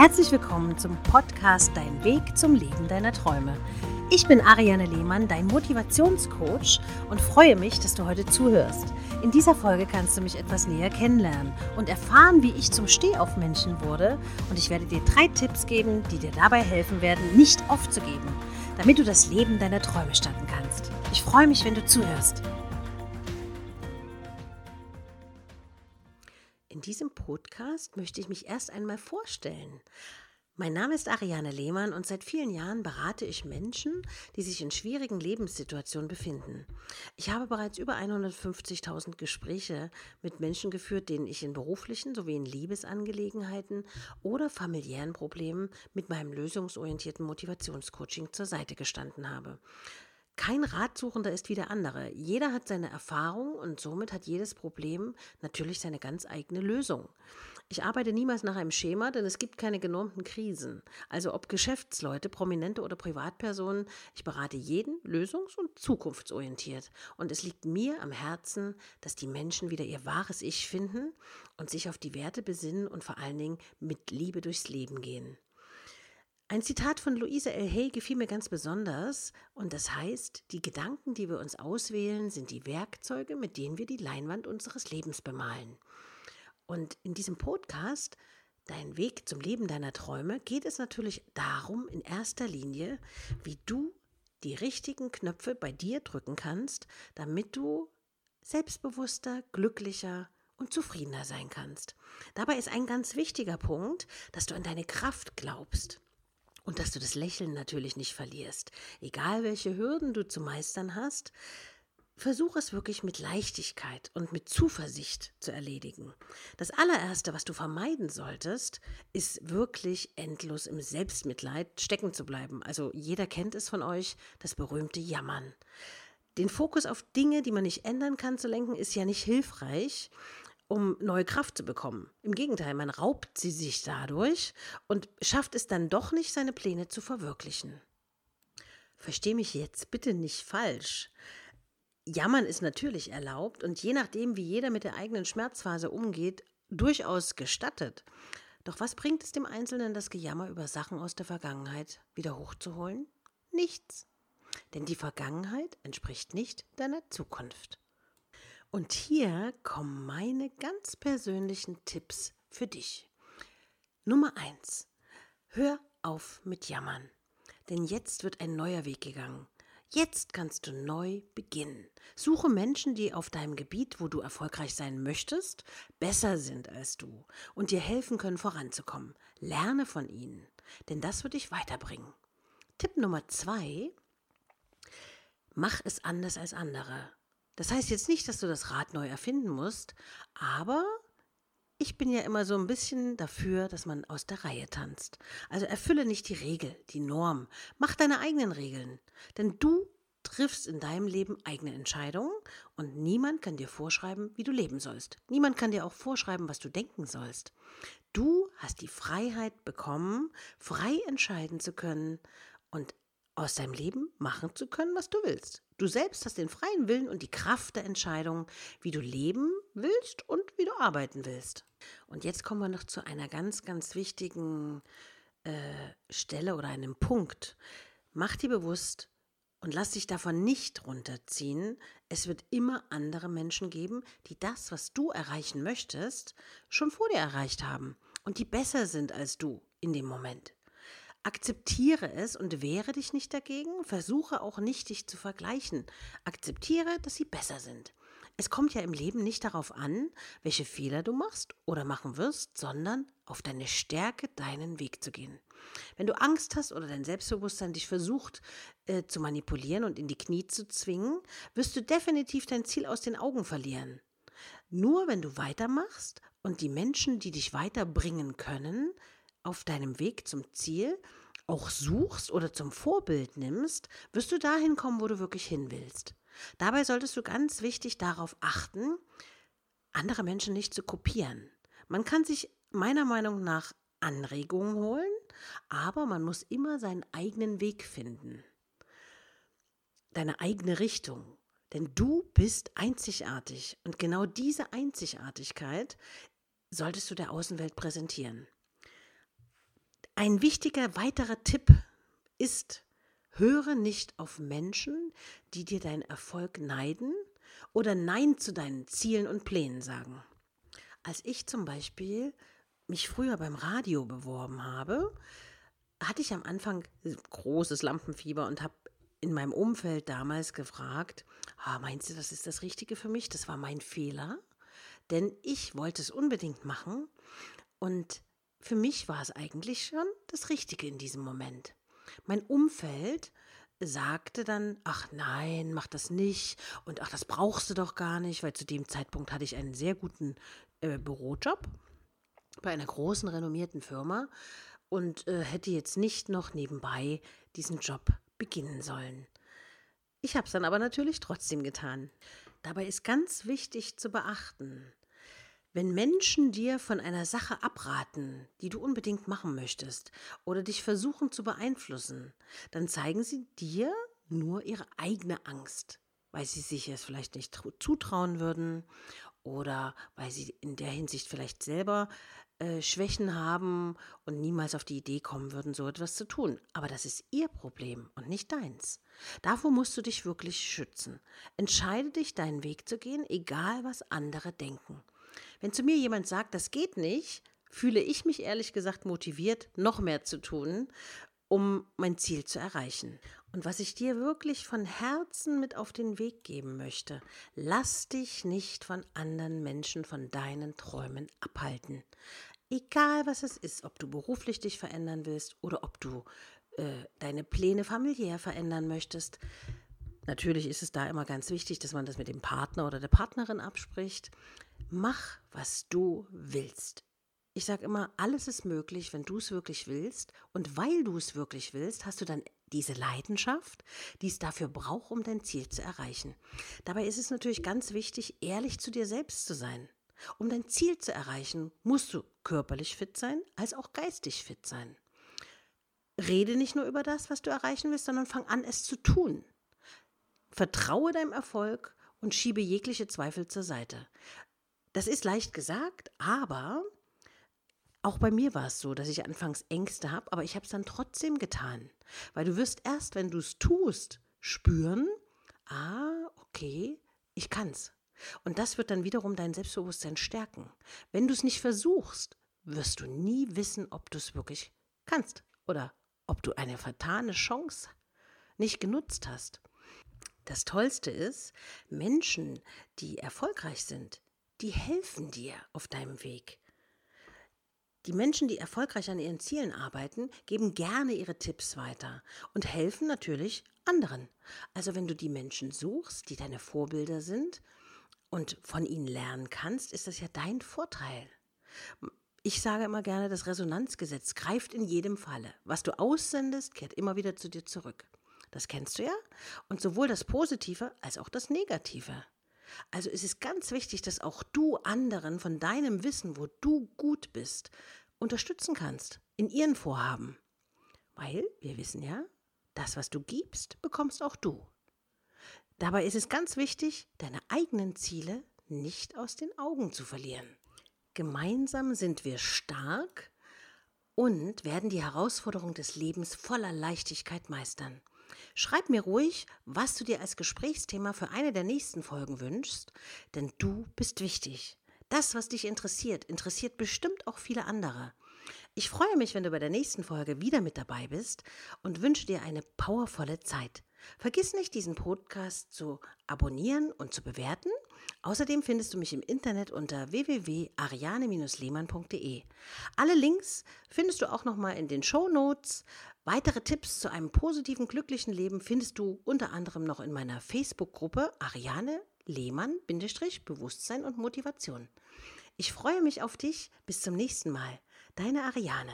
Herzlich willkommen zum Podcast Dein Weg zum Leben deiner Träume. Ich bin Ariane Lehmann, dein Motivationscoach und freue mich, dass du heute zuhörst. In dieser Folge kannst du mich etwas näher kennenlernen und erfahren, wie ich zum Stehaufmenschen wurde und ich werde dir drei Tipps geben, die dir dabei helfen werden, nicht aufzugeben, damit du das Leben deiner Träume starten kannst. Ich freue mich, wenn du zuhörst. Diesem Podcast möchte ich mich erst einmal vorstellen. Mein Name ist Ariane Lehmann und seit vielen Jahren berate ich Menschen, die sich in schwierigen Lebenssituationen befinden. Ich habe bereits über 150.000 Gespräche mit Menschen geführt, denen ich in beruflichen sowie in Liebesangelegenheiten oder familiären Problemen mit meinem lösungsorientierten Motivationscoaching zur Seite gestanden habe. Kein Ratsuchender ist wie der andere. Jeder hat seine Erfahrung und somit hat jedes Problem natürlich seine ganz eigene Lösung. Ich arbeite niemals nach einem Schema, denn es gibt keine genormten Krisen. Also ob Geschäftsleute, Prominente oder Privatpersonen, ich berate jeden lösungs- und zukunftsorientiert. Und es liegt mir am Herzen, dass die Menschen wieder ihr wahres Ich finden und sich auf die Werte besinnen und vor allen Dingen mit Liebe durchs Leben gehen. Ein Zitat von Louise L. Hay gefiel mir ganz besonders und das heißt, die Gedanken, die wir uns auswählen, sind die Werkzeuge, mit denen wir die Leinwand unseres Lebens bemalen. Und in diesem Podcast, Dein Weg zum Leben deiner Träume, geht es natürlich darum, in erster Linie, wie du die richtigen Knöpfe bei dir drücken kannst, damit du selbstbewusster, glücklicher und zufriedener sein kannst. Dabei ist ein ganz wichtiger Punkt, dass du an deine Kraft glaubst. Und dass du das Lächeln natürlich nicht verlierst. Egal welche Hürden du zu meistern hast, Versuch es wirklich mit Leichtigkeit und mit Zuversicht zu erledigen. Das allererste, was du vermeiden solltest, ist wirklich endlos im Selbstmitleid stecken zu bleiben. Also jeder kennt es von euch, das berühmte Jammern. Den Fokus auf Dinge, die man nicht ändern kann, zu lenken, ist ja nicht hilfreich, um neue Kraft zu bekommen. Im Gegenteil, man raubt sie sich dadurch und schafft es dann doch nicht, seine Pläne zu verwirklichen. Versteh mich jetzt bitte nicht falsch. Jammern ist natürlich erlaubt und je nachdem, wie jeder mit der eigenen Schmerzphase umgeht, durchaus gestattet. Doch was bringt es dem Einzelnen, das Gejammer über Sachen aus der Vergangenheit wieder hochzuholen? Nichts. Denn die Vergangenheit entspricht nicht deiner Zukunft. Und hier kommen meine ganz persönlichen Tipps für dich. Nummer eins: Hör auf mit Jammern. Denn jetzt wird ein neuer Weg gegangen. Jetzt kannst du neu beginnen. Suche Menschen, die auf deinem Gebiet, wo du erfolgreich sein möchtest, besser sind als du und dir helfen können voranzukommen. Lerne von ihnen, denn das wird dich weiterbringen. Tipp Nummer zwei, mach es anders als andere. Das heißt jetzt nicht, dass du das Rad neu erfinden musst, aber ich bin ja immer so ein bisschen dafür, dass man aus der Reihe tanzt. Also erfülle nicht die Regel, die Norm. Mach deine eigenen Regeln. Denn du triffst in deinem Leben eigene Entscheidungen und niemand kann dir vorschreiben, wie du leben sollst. Niemand kann dir auch vorschreiben, was du denken sollst. Du hast die Freiheit bekommen, frei entscheiden zu können und aus deinem Leben machen zu können, was du willst. Du selbst hast den freien Willen und die Kraft der Entscheidung, wie du leben willst und wie du arbeiten willst. Und jetzt kommen wir noch zu einer ganz, ganz wichtigen äh, Stelle oder einem Punkt. Mach dir bewusst und lass dich davon nicht runterziehen. Es wird immer andere Menschen geben, die das, was du erreichen möchtest, schon vor dir erreicht haben und die besser sind als du in dem Moment. Akzeptiere es und wehre dich nicht dagegen. Versuche auch nicht, dich zu vergleichen. Akzeptiere, dass sie besser sind. Es kommt ja im Leben nicht darauf an, welche Fehler du machst oder machen wirst, sondern auf deine Stärke, deinen Weg zu gehen. Wenn du Angst hast oder dein Selbstbewusstsein dich versucht äh, zu manipulieren und in die Knie zu zwingen, wirst du definitiv dein Ziel aus den Augen verlieren. Nur wenn du weitermachst und die Menschen, die dich weiterbringen können, auf deinem Weg zum Ziel auch suchst oder zum Vorbild nimmst, wirst du dahin kommen, wo du wirklich hin willst. Dabei solltest du ganz wichtig darauf achten, andere Menschen nicht zu kopieren. Man kann sich meiner Meinung nach Anregungen holen, aber man muss immer seinen eigenen Weg finden. Deine eigene Richtung. Denn du bist einzigartig und genau diese Einzigartigkeit solltest du der Außenwelt präsentieren. Ein wichtiger weiterer Tipp ist, höre nicht auf Menschen, die dir deinen Erfolg neiden oder Nein zu deinen Zielen und Plänen sagen. Als ich zum Beispiel mich früher beim Radio beworben habe, hatte ich am Anfang großes Lampenfieber und habe in meinem Umfeld damals gefragt, ah, meinst du, das ist das Richtige für mich? Das war mein Fehler, denn ich wollte es unbedingt machen und für mich war es eigentlich schon das Richtige in diesem Moment. Mein Umfeld sagte dann, ach nein, mach das nicht und ach, das brauchst du doch gar nicht, weil zu dem Zeitpunkt hatte ich einen sehr guten äh, Bürojob bei einer großen renommierten Firma und äh, hätte jetzt nicht noch nebenbei diesen Job beginnen sollen. Ich habe es dann aber natürlich trotzdem getan. Dabei ist ganz wichtig zu beachten, wenn Menschen dir von einer Sache abraten, die du unbedingt machen möchtest, oder dich versuchen zu beeinflussen, dann zeigen sie dir nur ihre eigene Angst, weil sie sich es vielleicht nicht zutrauen würden oder weil sie in der Hinsicht vielleicht selber äh, Schwächen haben und niemals auf die Idee kommen würden, so etwas zu tun. Aber das ist ihr Problem und nicht deins. Davor musst du dich wirklich schützen. Entscheide dich, deinen Weg zu gehen, egal was andere denken. Wenn zu mir jemand sagt, das geht nicht, fühle ich mich ehrlich gesagt motiviert, noch mehr zu tun, um mein Ziel zu erreichen. Und was ich dir wirklich von Herzen mit auf den Weg geben möchte, lass dich nicht von anderen Menschen von deinen Träumen abhalten. Egal was es ist, ob du beruflich dich verändern willst oder ob du äh, deine Pläne familiär verändern möchtest. Natürlich ist es da immer ganz wichtig, dass man das mit dem Partner oder der Partnerin abspricht. Mach, was du willst. Ich sage immer, alles ist möglich, wenn du es wirklich willst. Und weil du es wirklich willst, hast du dann diese Leidenschaft, die es dafür braucht, um dein Ziel zu erreichen. Dabei ist es natürlich ganz wichtig, ehrlich zu dir selbst zu sein. Um dein Ziel zu erreichen, musst du körperlich fit sein, als auch geistig fit sein. Rede nicht nur über das, was du erreichen willst, sondern fang an, es zu tun. Vertraue deinem Erfolg und schiebe jegliche Zweifel zur Seite. Das ist leicht gesagt, aber auch bei mir war es so, dass ich anfangs Ängste habe, aber ich habe es dann trotzdem getan. Weil du wirst erst, wenn du es tust, spüren, ah, okay, ich kann's. Und das wird dann wiederum dein Selbstbewusstsein stärken. Wenn du es nicht versuchst, wirst du nie wissen, ob du es wirklich kannst oder ob du eine vertane Chance nicht genutzt hast. Das Tollste ist, Menschen, die erfolgreich sind, die helfen dir auf deinem Weg. Die Menschen, die erfolgreich an ihren Zielen arbeiten, geben gerne ihre Tipps weiter und helfen natürlich anderen. Also wenn du die Menschen suchst, die deine Vorbilder sind und von ihnen lernen kannst, ist das ja dein Vorteil. Ich sage immer gerne, das Resonanzgesetz greift in jedem Falle. Was du aussendest, kehrt immer wieder zu dir zurück. Das kennst du ja. Und sowohl das Positive als auch das Negative. Also es ist ganz wichtig, dass auch du anderen von deinem Wissen, wo du gut bist, unterstützen kannst in ihren Vorhaben. Weil wir wissen ja, das, was du gibst, bekommst auch du. Dabei ist es ganz wichtig, deine eigenen Ziele nicht aus den Augen zu verlieren. Gemeinsam sind wir stark und werden die Herausforderungen des Lebens voller Leichtigkeit meistern. Schreib mir ruhig, was du dir als Gesprächsthema für eine der nächsten Folgen wünschst, denn du bist wichtig. Das, was dich interessiert, interessiert bestimmt auch viele andere. Ich freue mich, wenn du bei der nächsten Folge wieder mit dabei bist und wünsche dir eine powervolle Zeit. Vergiss nicht, diesen Podcast zu abonnieren und zu bewerten. Außerdem findest du mich im Internet unter www.ariane-lehmann.de. Alle Links findest du auch nochmal in den Show Notes. Weitere Tipps zu einem positiven, glücklichen Leben findest du unter anderem noch in meiner Facebook-Gruppe Ariane Lehmann-Bewusstsein und Motivation. Ich freue mich auf dich. Bis zum nächsten Mal. Deine Ariane.